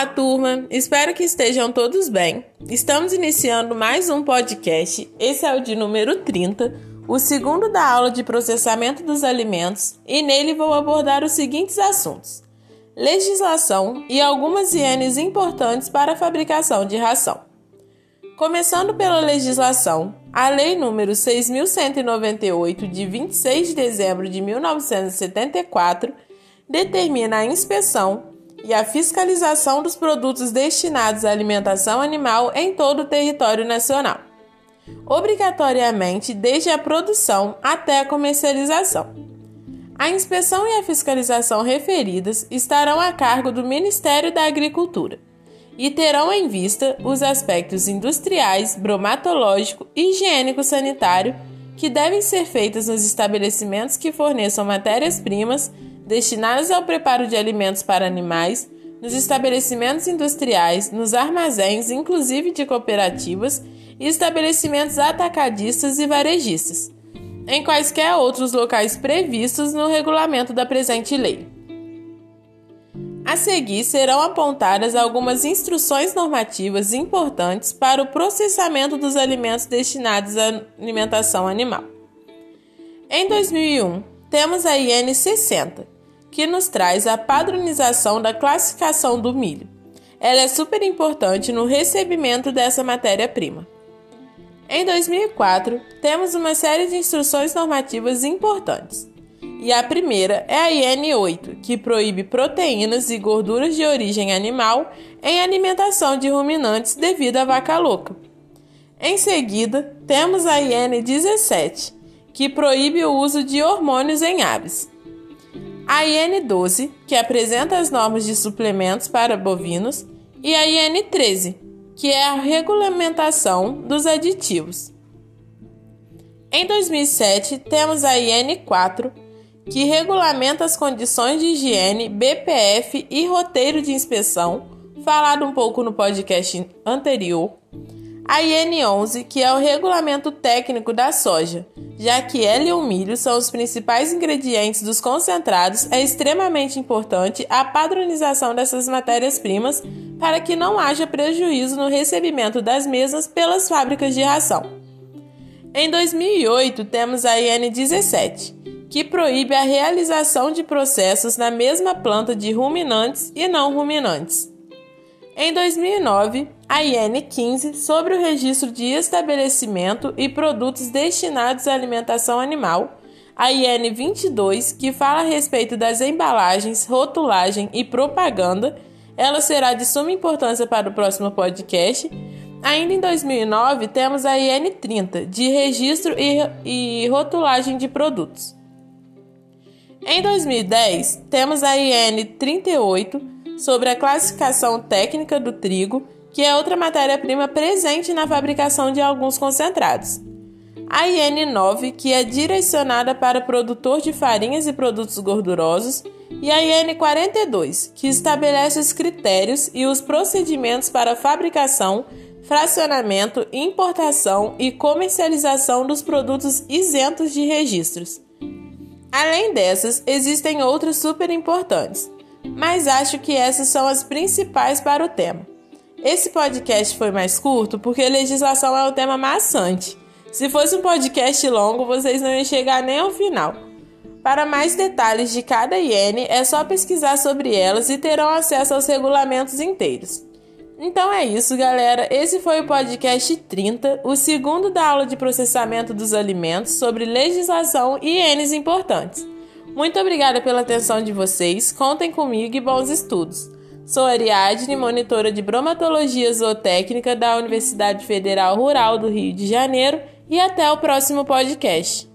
Olá, turma! Espero que estejam todos bem. Estamos iniciando mais um podcast. Esse é o de número 30, o segundo da aula de processamento dos alimentos, e nele vou abordar os seguintes assuntos: legislação e algumas hienes importantes para a fabricação de ração. Começando pela legislação, a Lei número 6198 de 26 de dezembro de 1974 determina a inspeção e a fiscalização dos produtos destinados à alimentação animal em todo o território nacional, obrigatoriamente desde a produção até a comercialização. A inspeção e a fiscalização referidas estarão a cargo do Ministério da Agricultura e terão em vista os aspectos industriais, bromatológico e higiênico-sanitário que devem ser feitos nos estabelecimentos que forneçam matérias-primas destinadas ao preparo de alimentos para animais, nos estabelecimentos industriais, nos armazéns, inclusive de cooperativas, e estabelecimentos atacadistas e varejistas, em quaisquer outros locais previstos no regulamento da presente lei. A seguir serão apontadas algumas instruções normativas importantes para o processamento dos alimentos destinados à alimentação animal. Em 2001, temos a IN 60, que nos traz a padronização da classificação do milho. Ela é super importante no recebimento dessa matéria-prima. Em 2004, temos uma série de instruções normativas importantes. E a primeira é a IN 8, que proíbe proteínas e gorduras de origem animal em alimentação de ruminantes devido à vaca louca. Em seguida, temos a IN 17, que proíbe o uso de hormônios em aves. A IN 12, que apresenta as normas de suplementos para bovinos, e a IN 13, que é a regulamentação dos aditivos. Em 2007, temos a IN 4, que regulamenta as condições de higiene, BPF e roteiro de inspeção, falado um pouco no podcast anterior. A IN11, que é o regulamento técnico da soja, já que ela e o milho são os principais ingredientes dos concentrados, é extremamente importante a padronização dessas matérias-primas para que não haja prejuízo no recebimento das mesmas pelas fábricas de ração. Em 2008, temos a IN 17, que proíbe a realização de processos na mesma planta de ruminantes e não ruminantes. Em 2009, a IN 15 sobre o registro de estabelecimento e produtos destinados à alimentação animal, a IN 22, que fala a respeito das embalagens, rotulagem e propaganda, ela será de suma importância para o próximo podcast. Ainda em 2009, temos a IN 30, de registro e, e rotulagem de produtos. Em 2010, temos a IN 38 sobre a classificação técnica do trigo, que é outra matéria-prima presente na fabricação de alguns concentrados. A IN 9, que é direcionada para produtor de farinhas e produtos gordurosos, e a IN 42, que estabelece os critérios e os procedimentos para fabricação, fracionamento, importação e comercialização dos produtos isentos de registros. Além dessas, existem outras super importantes, mas acho que essas são as principais para o tema. Esse podcast foi mais curto porque legislação é um tema maçante. Se fosse um podcast longo, vocês não iam chegar nem ao final. Para mais detalhes de cada IN, é só pesquisar sobre elas e terão acesso aos regulamentos inteiros. Então é isso, galera. Esse foi o podcast 30, o segundo da aula de processamento dos alimentos sobre legislação e N's importantes. Muito obrigada pela atenção de vocês. Contem comigo e bons estudos. Sou Ariadne, monitora de bromatologia zootécnica da Universidade Federal Rural do Rio de Janeiro, e até o próximo podcast.